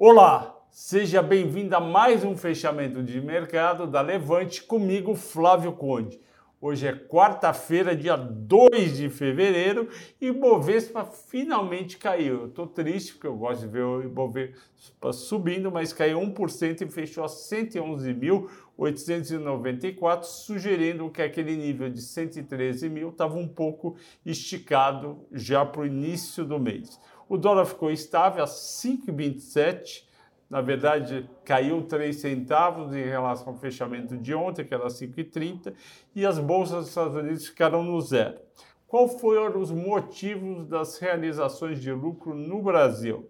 Olá, seja bem-vindo a mais um fechamento de mercado da Levante comigo, Flávio Conde. Hoje é quarta-feira, dia 2 de fevereiro, e Bovespa finalmente caiu. Eu estou triste porque eu gosto de ver o Ibovespa subindo, mas caiu 1% e fechou a 111.894, sugerindo que aquele nível de 113 mil estava um pouco esticado já para o início do mês. O dólar ficou estável a 5,27. Na verdade, caiu 3 centavos em relação ao fechamento de ontem, que era 5,30, e as bolsas dos Estados Unidos ficaram no zero. Qual foram os motivos das realizações de lucro no Brasil?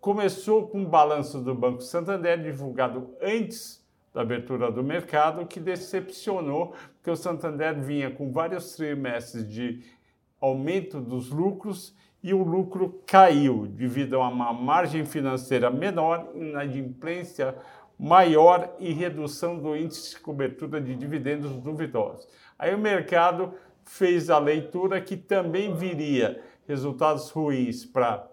Começou com o balanço do Banco Santander, divulgado antes da abertura do mercado, que decepcionou, porque o Santander vinha com vários trimestres de aumento dos lucros e o lucro caiu devido a uma margem financeira menor, inadimplência maior e redução do índice de cobertura de dividendos duvidosos. Aí o mercado fez a leitura que também viria resultados ruins para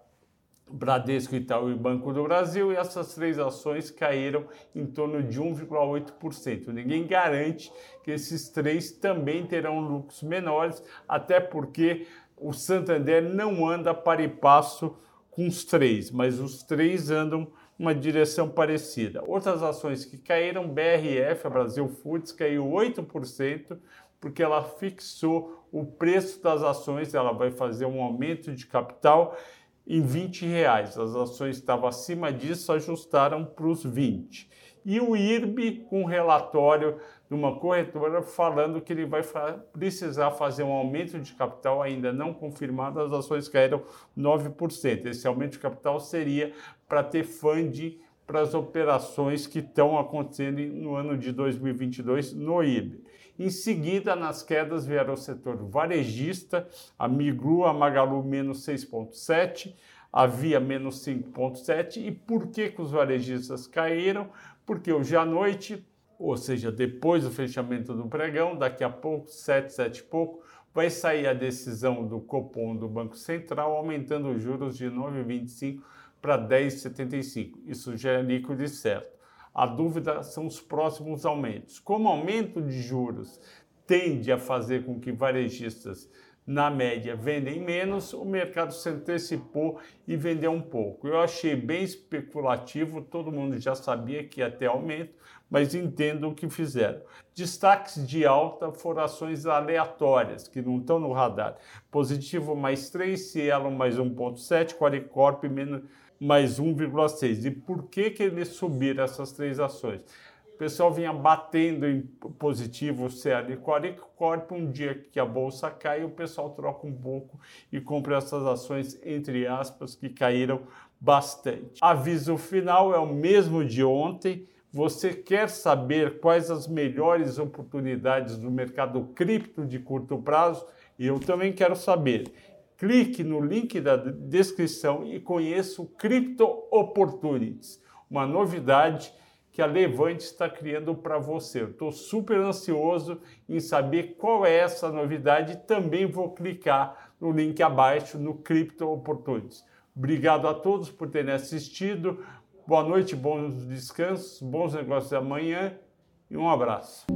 Bradesco, Itaú e Banco do Brasil, e essas três ações caíram em torno de 1,8%. Ninguém garante que esses três também terão lucros menores, até porque o Santander não anda para e passo com os três, mas os três andam uma direção parecida. Outras ações que caíram, BRF, a Brasil Foods, caiu 8%, porque ela fixou o preço das ações, ela vai fazer um aumento de capital em 20 reais. As ações estavam acima disso, ajustaram para os 20 e o IRB com um relatório de uma corretora falando que ele vai precisar fazer um aumento de capital ainda não confirmado, as ações caíram 9%. Esse aumento de capital seria para ter funding para as operações que estão acontecendo no ano de 2022 no IRB. Em seguida, nas quedas vieram o setor varejista, a Miglu, a Magalu menos 6,7%, a Via menos 5,7%. E por que, que os varejistas caíram? Porque hoje à noite, ou seja, depois do fechamento do pregão, daqui a pouco, 7, 7 e pouco, vai sair a decisão do Copom do Banco Central aumentando os juros de 9,25 para 10,75. Isso já é líquido e certo. A dúvida são os próximos aumentos. Como aumento de juros tende a fazer com que varejistas na média, vendem menos, o mercado se antecipou e vendeu um pouco. Eu achei bem especulativo, todo mundo já sabia que ia ter aumento, mas entendo o que fizeram. Destaques de alta foram ações aleatórias, que não estão no radar. Positivo mais 3, Cielo mais 1,7, Qualicorp menos, mais 1,6. E por que, que eles subiram essas três ações? O pessoal vinha batendo em positivo CL Corp, um dia que a bolsa cai, o pessoal troca um pouco e compra essas ações, entre aspas, que caíram bastante. Aviso final é o mesmo de ontem. Você quer saber quais as melhores oportunidades do mercado cripto de curto prazo? Eu também quero saber. Clique no link da descrição e conheça o Crypto Opportunities, uma novidade que a Levante está criando para você. Estou super ansioso em saber qual é essa novidade. Também vou clicar no link abaixo no Crypto Opportunities. Obrigado a todos por terem assistido. Boa noite, bons descansos, bons negócios amanhã e um abraço.